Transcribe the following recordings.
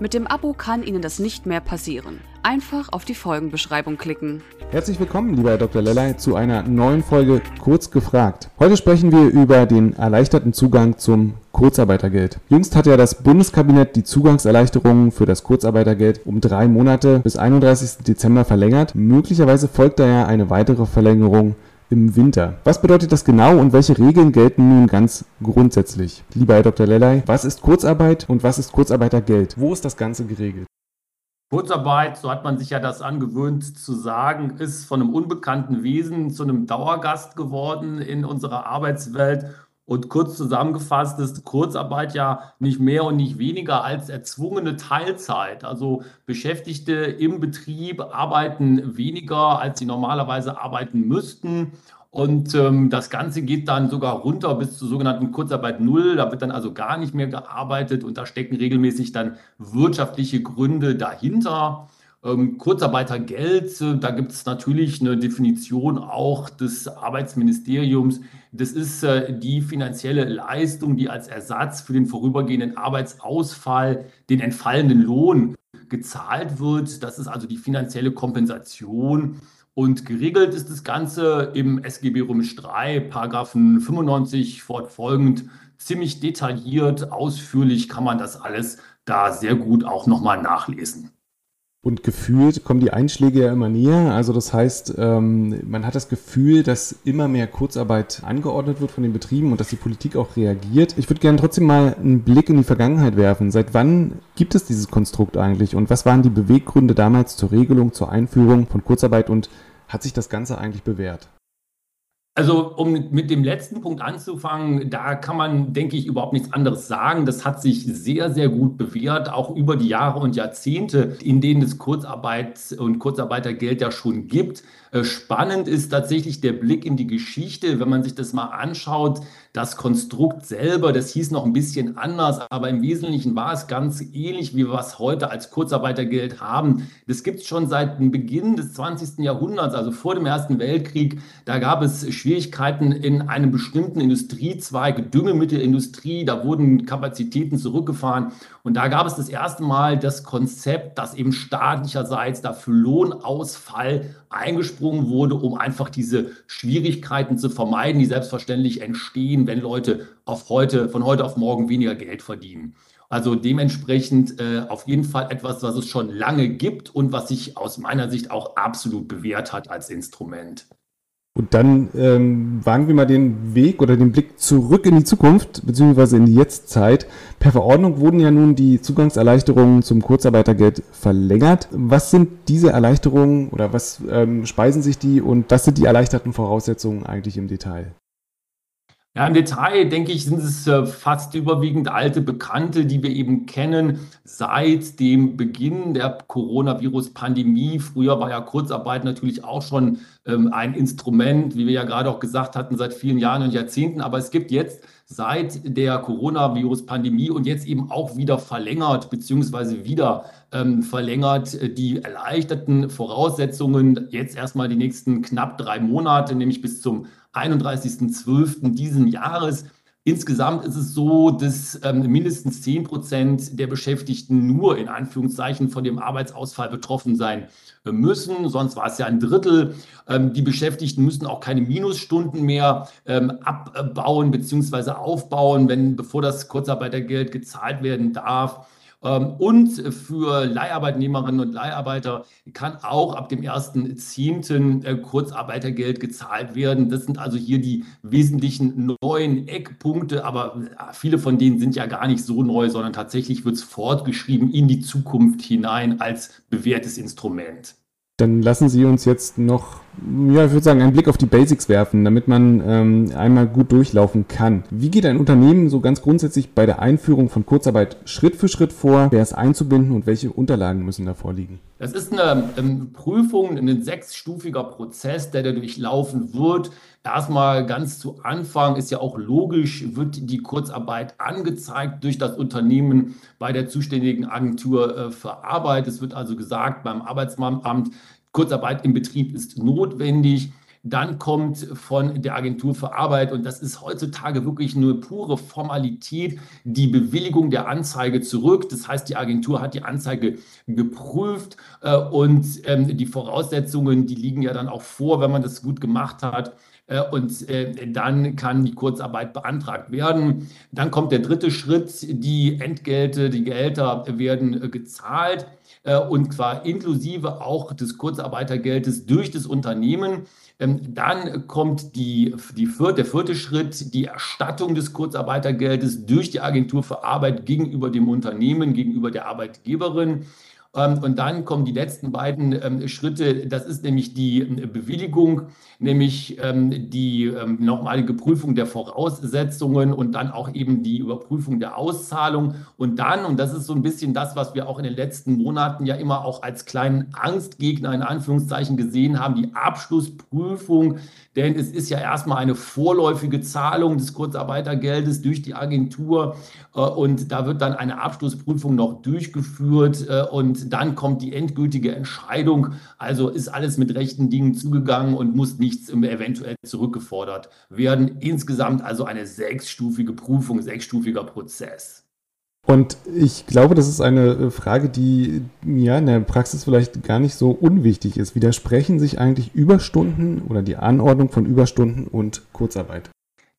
Mit dem Abo kann Ihnen das nicht mehr passieren. Einfach auf die Folgenbeschreibung klicken. Herzlich willkommen, lieber Dr. Lellay, zu einer neuen Folge Kurz gefragt. Heute sprechen wir über den erleichterten Zugang zum Kurzarbeitergeld. Jüngst hat ja das Bundeskabinett die Zugangserleichterungen für das Kurzarbeitergeld um drei Monate bis 31. Dezember verlängert. Möglicherweise folgt da ja eine weitere Verlängerung im Winter. Was bedeutet das genau und welche Regeln gelten nun ganz grundsätzlich? Lieber Herr Dr. Lellay, was ist Kurzarbeit und was ist Kurzarbeitergeld? Wo ist das Ganze geregelt? Kurzarbeit, so hat man sich ja das angewöhnt zu sagen, ist von einem unbekannten Wesen zu einem Dauergast geworden in unserer Arbeitswelt. Und kurz zusammengefasst ist Kurzarbeit ja nicht mehr und nicht weniger als erzwungene Teilzeit. Also Beschäftigte im Betrieb arbeiten weniger, als sie normalerweise arbeiten müssten. Und ähm, das Ganze geht dann sogar runter bis zur sogenannten Kurzarbeit Null. Da wird dann also gar nicht mehr gearbeitet und da stecken regelmäßig dann wirtschaftliche Gründe dahinter. Ähm, Kurzarbeitergeld, äh, da gibt es natürlich eine Definition auch des Arbeitsministeriums. Das ist äh, die finanzielle Leistung, die als Ersatz für den vorübergehenden Arbeitsausfall, den entfallenden Lohn gezahlt wird. Das ist also die finanzielle Kompensation. Und geregelt ist das Ganze im SGB Römisch 3, Paragraphen 95 fortfolgend. Ziemlich detailliert, ausführlich kann man das alles da sehr gut auch nochmal nachlesen. Und gefühlt kommen die Einschläge ja immer näher. Also das heißt, ähm, man hat das Gefühl, dass immer mehr Kurzarbeit angeordnet wird von den Betrieben und dass die Politik auch reagiert. Ich würde gerne trotzdem mal einen Blick in die Vergangenheit werfen. Seit wann gibt es dieses Konstrukt eigentlich und was waren die Beweggründe damals zur Regelung, zur Einführung von Kurzarbeit und hat sich das Ganze eigentlich bewährt? Also, um mit dem letzten Punkt anzufangen, da kann man, denke ich, überhaupt nichts anderes sagen. Das hat sich sehr, sehr gut bewährt, auch über die Jahre und Jahrzehnte, in denen es Kurzarbeit und Kurzarbeitergeld ja schon gibt. Äh, spannend ist tatsächlich der Blick in die Geschichte, wenn man sich das mal anschaut. Das Konstrukt selber, das hieß noch ein bisschen anders, aber im Wesentlichen war es ganz ähnlich, wie wir es heute als Kurzarbeitergeld haben. Das gibt es schon seit dem Beginn des 20. Jahrhunderts, also vor dem Ersten Weltkrieg. Da gab es Schwierigkeiten in einem bestimmten Industriezweig, Düngemittelindustrie. Da wurden Kapazitäten zurückgefahren. Und da gab es das erste Mal das Konzept, dass eben staatlicherseits dafür Lohnausfall eingesprungen wurde, um einfach diese Schwierigkeiten zu vermeiden, die selbstverständlich entstehen, wenn Leute auf heute, von heute auf morgen weniger Geld verdienen. Also dementsprechend äh, auf jeden Fall etwas, was es schon lange gibt und was sich aus meiner Sicht auch absolut bewährt hat als Instrument. Und dann ähm, wagen wir mal den Weg oder den Blick zurück in die Zukunft, beziehungsweise in die Jetztzeit. Per Verordnung wurden ja nun die Zugangserleichterungen zum Kurzarbeitergeld verlängert. Was sind diese Erleichterungen oder was ähm, speisen sich die und was sind die erleichterten Voraussetzungen eigentlich im Detail? Ja, im Detail denke ich, sind es äh, fast überwiegend alte Bekannte, die wir eben kennen seit dem Beginn der Coronavirus-Pandemie. Früher war ja Kurzarbeit natürlich auch schon ähm, ein Instrument, wie wir ja gerade auch gesagt hatten, seit vielen Jahren und Jahrzehnten. Aber es gibt jetzt seit der Coronavirus-Pandemie und jetzt eben auch wieder verlängert, beziehungsweise wieder ähm, verlängert die erleichterten Voraussetzungen jetzt erstmal die nächsten knapp drei Monate, nämlich bis zum 31.12. diesen Jahres. Insgesamt ist es so, dass ähm, mindestens 10 Prozent der Beschäftigten nur in Anführungszeichen von dem Arbeitsausfall betroffen sein müssen. Sonst war es ja ein Drittel. Ähm, die Beschäftigten müssen auch keine Minusstunden mehr ähm, abbauen bzw. aufbauen, wenn bevor das Kurzarbeitergeld gezahlt werden darf. Ähm, und für Leiharbeitnehmerinnen und Leiharbeiter kann auch ab dem 1.10. Äh, Kurzarbeitergeld gezahlt werden. Das sind also hier die wesentlichen neuen Eckpunkte, aber äh, viele von denen sind ja gar nicht so neu, sondern tatsächlich wird es fortgeschrieben in die Zukunft hinein als bewährtes Instrument. Dann lassen Sie uns jetzt noch ja, ich würde sagen, einen Blick auf die Basics werfen, damit man ähm, einmal gut durchlaufen kann. Wie geht ein Unternehmen so ganz grundsätzlich bei der Einführung von Kurzarbeit Schritt für Schritt vor? Wer ist einzubinden und welche Unterlagen müssen da vorliegen? Das ist eine ähm, Prüfung, ein sechsstufiger Prozess, der da durchlaufen wird. Erstmal ganz zu Anfang ist ja auch logisch, wird die Kurzarbeit angezeigt durch das Unternehmen bei der zuständigen Agentur äh, für Arbeit. Es wird also gesagt beim Arbeitsamt, Kurzarbeit im Betrieb ist notwendig. Dann kommt von der Agentur für Arbeit, und das ist heutzutage wirklich nur pure Formalität, die Bewilligung der Anzeige zurück. Das heißt, die Agentur hat die Anzeige geprüft äh, und ähm, die Voraussetzungen, die liegen ja dann auch vor, wenn man das gut gemacht hat. Äh, und äh, dann kann die Kurzarbeit beantragt werden. Dann kommt der dritte Schritt, die Entgelte, die Gehälter werden äh, gezahlt und zwar inklusive auch des Kurzarbeitergeldes durch das Unternehmen. Ähm, dann kommt die, die vierte, der vierte Schritt, die Erstattung des Kurzarbeitergeldes durch die Agentur für Arbeit gegenüber dem Unternehmen, gegenüber der Arbeitgeberin. Ähm, und dann kommen die letzten beiden ähm, Schritte. Das ist nämlich die ähm, Bewilligung, nämlich die nochmalige Prüfung der Voraussetzungen und dann auch eben die Überprüfung der Auszahlung. Und dann, und das ist so ein bisschen das, was wir auch in den letzten Monaten ja immer auch als kleinen Angstgegner in Anführungszeichen gesehen haben, die Abschlussprüfung. Denn es ist ja erstmal eine vorläufige Zahlung des Kurzarbeitergeldes durch die Agentur. Äh, und da wird dann eine Abschlussprüfung noch durchgeführt. Äh, dann kommt die endgültige Entscheidung. Also ist alles mit rechten Dingen zugegangen und muss nichts eventuell zurückgefordert werden. Insgesamt also eine sechsstufige Prüfung, sechsstufiger Prozess. Und ich glaube, das ist eine äh, Frage, die ja in der Praxis vielleicht gar nicht so unwichtig ist. Widersprechen sich eigentlich Überstunden oder die Anordnung von Überstunden und Kurzarbeit?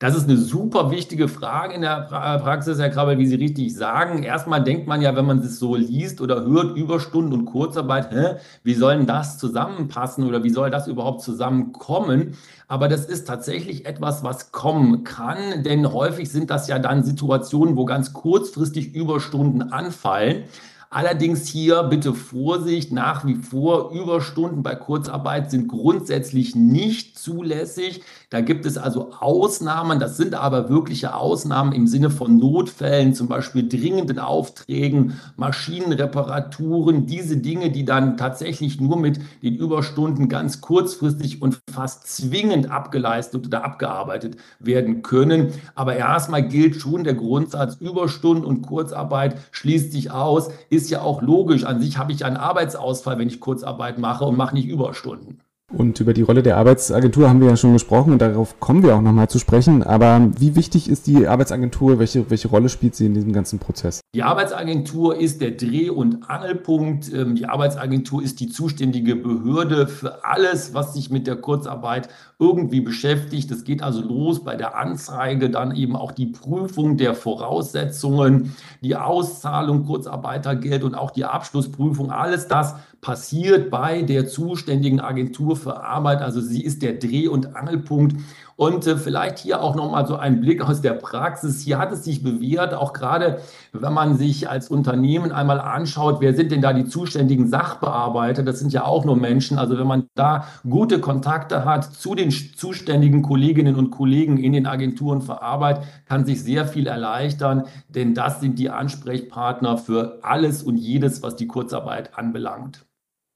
Das ist eine super wichtige Frage in der Praxis, Herr Krabbel, wie Sie richtig sagen. Erstmal denkt man ja, wenn man es so liest oder hört, Überstunden und Kurzarbeit, hä, wie sollen das zusammenpassen oder wie soll das überhaupt zusammenkommen? Aber das ist tatsächlich etwas, was kommen kann, denn häufig sind das ja dann Situationen, wo ganz kurzfristig Überstunden anfallen. Allerdings hier bitte Vorsicht, nach wie vor Überstunden bei Kurzarbeit sind grundsätzlich nicht zulässig. Da gibt es also Ausnahmen, das sind aber wirkliche Ausnahmen im Sinne von Notfällen, zum Beispiel dringenden Aufträgen, Maschinenreparaturen, diese Dinge, die dann tatsächlich nur mit den Überstunden ganz kurzfristig und fast zwingend abgeleistet oder abgearbeitet werden können. Aber erstmal gilt schon der Grundsatz, Überstunden und Kurzarbeit schließt sich aus ist ja auch logisch. An sich habe ich einen Arbeitsausfall, wenn ich Kurzarbeit mache und mache nicht Überstunden. Und über die Rolle der Arbeitsagentur haben wir ja schon gesprochen und darauf kommen wir auch nochmal zu sprechen. Aber wie wichtig ist die Arbeitsagentur? Welche, welche Rolle spielt sie in diesem ganzen Prozess? Die Arbeitsagentur ist der Dreh- und Angelpunkt. Ähm, die Arbeitsagentur ist die zuständige Behörde für alles, was sich mit der Kurzarbeit irgendwie beschäftigt. Es geht also los bei der Anzeige, dann eben auch die Prüfung der Voraussetzungen, die Auszahlung Kurzarbeitergeld und auch die Abschlussprüfung. Alles das passiert bei der zuständigen Agentur für Arbeit. Also sie ist der Dreh- und Angelpunkt. Und äh, vielleicht hier auch nochmal so ein Blick aus der Praxis. Hier hat es sich bewährt, auch gerade wenn man sich als Unternehmen einmal anschaut, wer sind denn da die zuständigen Sachbearbeiter? Das sind ja auch nur Menschen. Also wenn man da gute Kontakte hat zu den zuständigen Kolleginnen und Kollegen in den Agenturen für Arbeit, kann sich sehr viel erleichtern, denn das sind die Ansprechpartner für alles und jedes, was die Kurzarbeit anbelangt.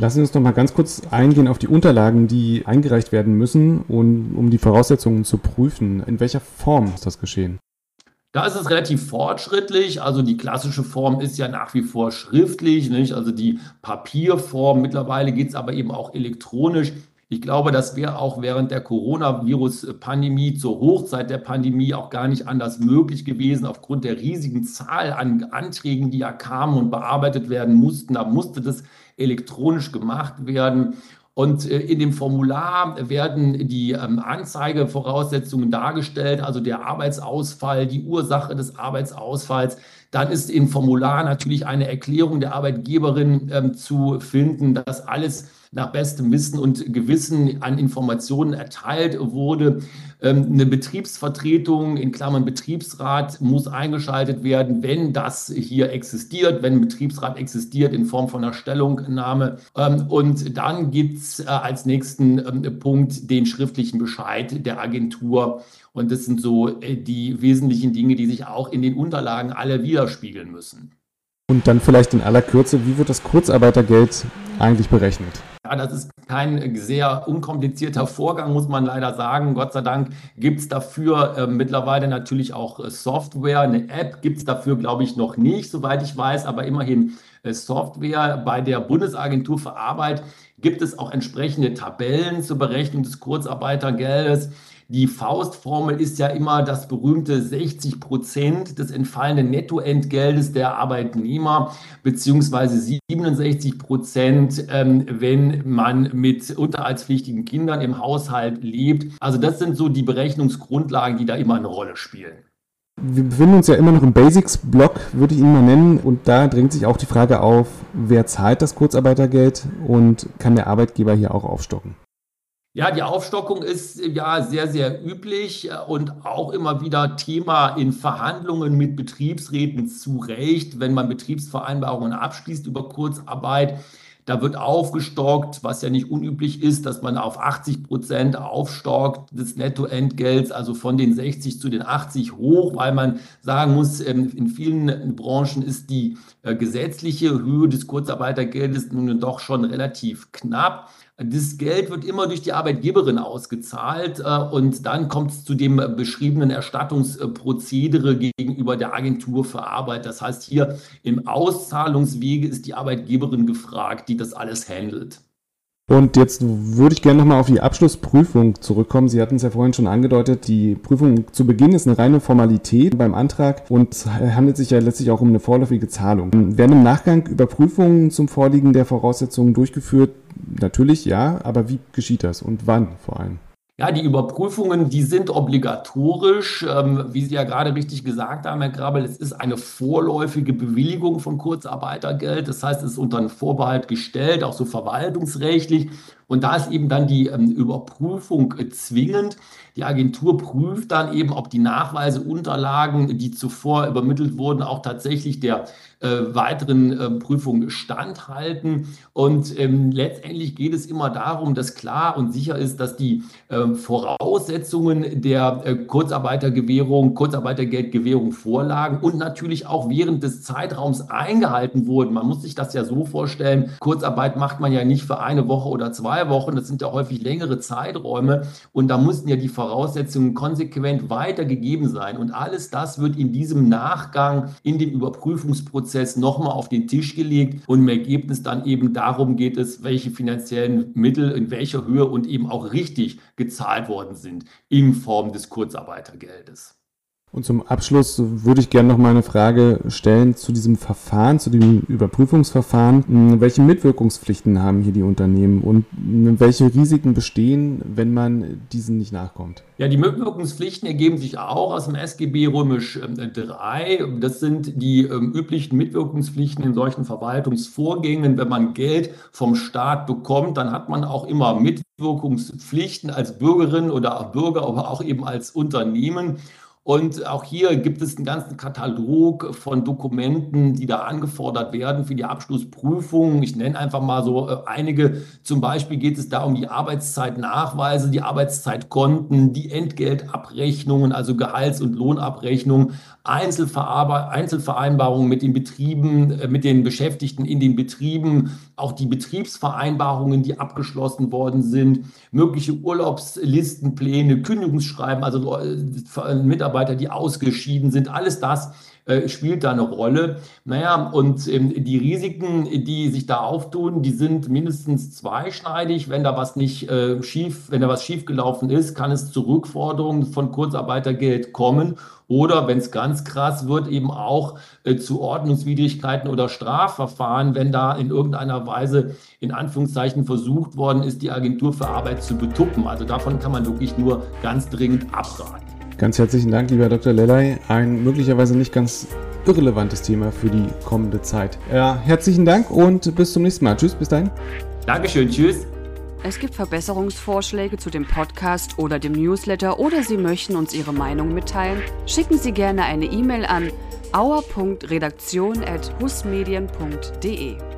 Lassen Sie uns noch mal ganz kurz eingehen auf die Unterlagen, die eingereicht werden müssen, und, um die Voraussetzungen zu prüfen. In welcher Form ist das geschehen? Da ist es relativ fortschrittlich. Also die klassische Form ist ja nach wie vor schriftlich, nicht? also die Papierform. Mittlerweile geht es aber eben auch elektronisch. Ich glaube, das wäre auch während der Coronavirus-Pandemie, zur Hochzeit der Pandemie, auch gar nicht anders möglich gewesen, aufgrund der riesigen Zahl an Anträgen, die ja kamen und bearbeitet werden mussten. Da musste das elektronisch gemacht werden. Und äh, in dem Formular werden die ähm, Anzeigevoraussetzungen dargestellt, also der Arbeitsausfall, die Ursache des Arbeitsausfalls, dann ist im Formular natürlich eine Erklärung der Arbeitgeberin ähm, zu finden, dass alles nach bestem Wissen und Gewissen an Informationen erteilt wurde. Ähm, eine Betriebsvertretung in Klammern Betriebsrat muss eingeschaltet werden, wenn das hier existiert, wenn ein Betriebsrat existiert in Form von einer Stellungnahme. Ähm, und dann gibt es äh, als nächsten ähm, Punkt den schriftlichen Bescheid der Agentur. Und das sind so äh, die wesentlichen Dinge, die sich auch in den Unterlagen alle widerspiegeln müssen. Und dann vielleicht in aller Kürze, wie wird das Kurzarbeitergeld eigentlich berechnet? Ja, das ist kein sehr unkomplizierter Vorgang, muss man leider sagen. Gott sei Dank gibt es dafür äh, mittlerweile natürlich auch äh, Software. Eine App gibt es dafür, glaube ich, noch nicht, soweit ich weiß, aber immerhin äh, Software. Bei der Bundesagentur für Arbeit gibt es auch entsprechende Tabellen zur Berechnung des Kurzarbeitergeldes. Die Faustformel ist ja immer das berühmte 60 Prozent des entfallenden Nettoentgeldes der Arbeitnehmer, beziehungsweise 67 Prozent, ähm, wenn man mit unterhaltspflichtigen Kindern im Haushalt lebt. Also das sind so die Berechnungsgrundlagen, die da immer eine Rolle spielen. Wir befinden uns ja immer noch im Basics-Block, würde ich ihn mal nennen. Und da drängt sich auch die Frage auf, wer zahlt das Kurzarbeitergeld und kann der Arbeitgeber hier auch aufstocken? Ja, die Aufstockung ist ja sehr, sehr üblich und auch immer wieder Thema in Verhandlungen mit Betriebsräten zu Recht, wenn man Betriebsvereinbarungen abschließt über Kurzarbeit. Da wird aufgestockt, was ja nicht unüblich ist, dass man auf 80 Prozent aufstockt des Nettoentgelts, also von den 60 zu den 80 hoch, weil man sagen muss, ähm, in vielen Branchen ist die äh, gesetzliche Höhe des Kurzarbeitergeldes nun doch schon relativ knapp. Das Geld wird immer durch die Arbeitgeberin ausgezahlt äh, und dann kommt es zu dem beschriebenen Erstattungsprozedere gegenüber der Agentur für Arbeit. Das heißt, hier im Auszahlungswege ist die Arbeitgeberin gefragt, die das alles handelt. Und jetzt würde ich gerne nochmal auf die Abschlussprüfung zurückkommen. Sie hatten es ja vorhin schon angedeutet, die Prüfung zu Beginn ist eine reine Formalität beim Antrag und handelt sich ja letztlich auch um eine vorläufige Zahlung. Werden im Nachgang Überprüfungen zum Vorliegen der Voraussetzungen durchgeführt? Natürlich ja, aber wie geschieht das und wann vor allem? Ja, die Überprüfungen, die sind obligatorisch. Ähm, wie Sie ja gerade richtig gesagt haben, Herr Grabel, es ist eine vorläufige Bewilligung von Kurzarbeitergeld. Das heißt, es ist unter einen Vorbehalt gestellt, auch so verwaltungsrechtlich. Und da ist eben dann die ähm, Überprüfung äh, zwingend. Die Agentur prüft dann eben, ob die Nachweise, Unterlagen, die zuvor übermittelt wurden, auch tatsächlich der weiteren äh, Prüfung standhalten. Und ähm, letztendlich geht es immer darum, dass klar und sicher ist, dass die äh, Voraussetzungen der äh, Kurzarbeitergewährung, Kurzarbeitergeldgewährung vorlagen und natürlich auch während des Zeitraums eingehalten wurden. Man muss sich das ja so vorstellen, Kurzarbeit macht man ja nicht für eine Woche oder zwei Wochen, das sind ja häufig längere Zeiträume und da mussten ja die Voraussetzungen konsequent weitergegeben sein. Und alles das wird in diesem Nachgang in dem Überprüfungsprozess Prozess nochmal auf den Tisch gelegt und im Ergebnis dann eben darum geht es, welche finanziellen Mittel in welcher Höhe und eben auch richtig gezahlt worden sind in Form des Kurzarbeitergeldes. Und zum Abschluss würde ich gerne noch mal eine Frage stellen zu diesem Verfahren, zu dem Überprüfungsverfahren. Hm, welche Mitwirkungspflichten haben hier die Unternehmen und welche Risiken bestehen, wenn man diesen nicht nachkommt? Ja, die Mitwirkungspflichten ergeben sich auch aus dem SGB Römisch 3. Ähm, das sind die ähm, üblichen Mitwirkungspflichten in solchen Verwaltungsvorgängen. Wenn man Geld vom Staat bekommt, dann hat man auch immer Mitwirkungspflichten als Bürgerin oder Bürger, aber auch eben als Unternehmen. Und auch hier gibt es einen ganzen Katalog von Dokumenten, die da angefordert werden für die Abschlussprüfung. Ich nenne einfach mal so äh, einige. Zum Beispiel geht es da um die Arbeitszeitnachweise, die Arbeitszeitkonten, die Entgeltabrechnungen, also Gehalts- und Lohnabrechnungen, Einzelvereinbarungen mit den Betrieben, äh, mit den Beschäftigten in den Betrieben, auch die Betriebsvereinbarungen, die abgeschlossen worden sind, mögliche Urlaubslistenpläne, Kündigungsschreiben, also äh, Mitarbeiter, die ausgeschieden sind, alles das äh, spielt da eine Rolle. Naja, und ähm, die Risiken, die sich da auftun, die sind mindestens zweischneidig. Wenn da was nicht äh, schief, wenn da was schiefgelaufen ist, kann es zu Rückforderungen von Kurzarbeitergeld kommen. Oder wenn es ganz krass wird, eben auch äh, zu Ordnungswidrigkeiten oder Strafverfahren, wenn da in irgendeiner Weise in Anführungszeichen versucht worden ist, die Agentur für Arbeit zu betuppen. Also davon kann man wirklich nur ganz dringend abraten. Ganz herzlichen Dank, lieber Dr. Lellay. Ein möglicherweise nicht ganz irrelevantes Thema für die kommende Zeit. Ja, herzlichen Dank und bis zum nächsten Mal. Tschüss, bis dahin. Dankeschön, tschüss. Es gibt Verbesserungsvorschläge zu dem Podcast oder dem Newsletter oder Sie möchten uns Ihre Meinung mitteilen, schicken Sie gerne eine E-Mail an auer.redaktion.husmedien.de.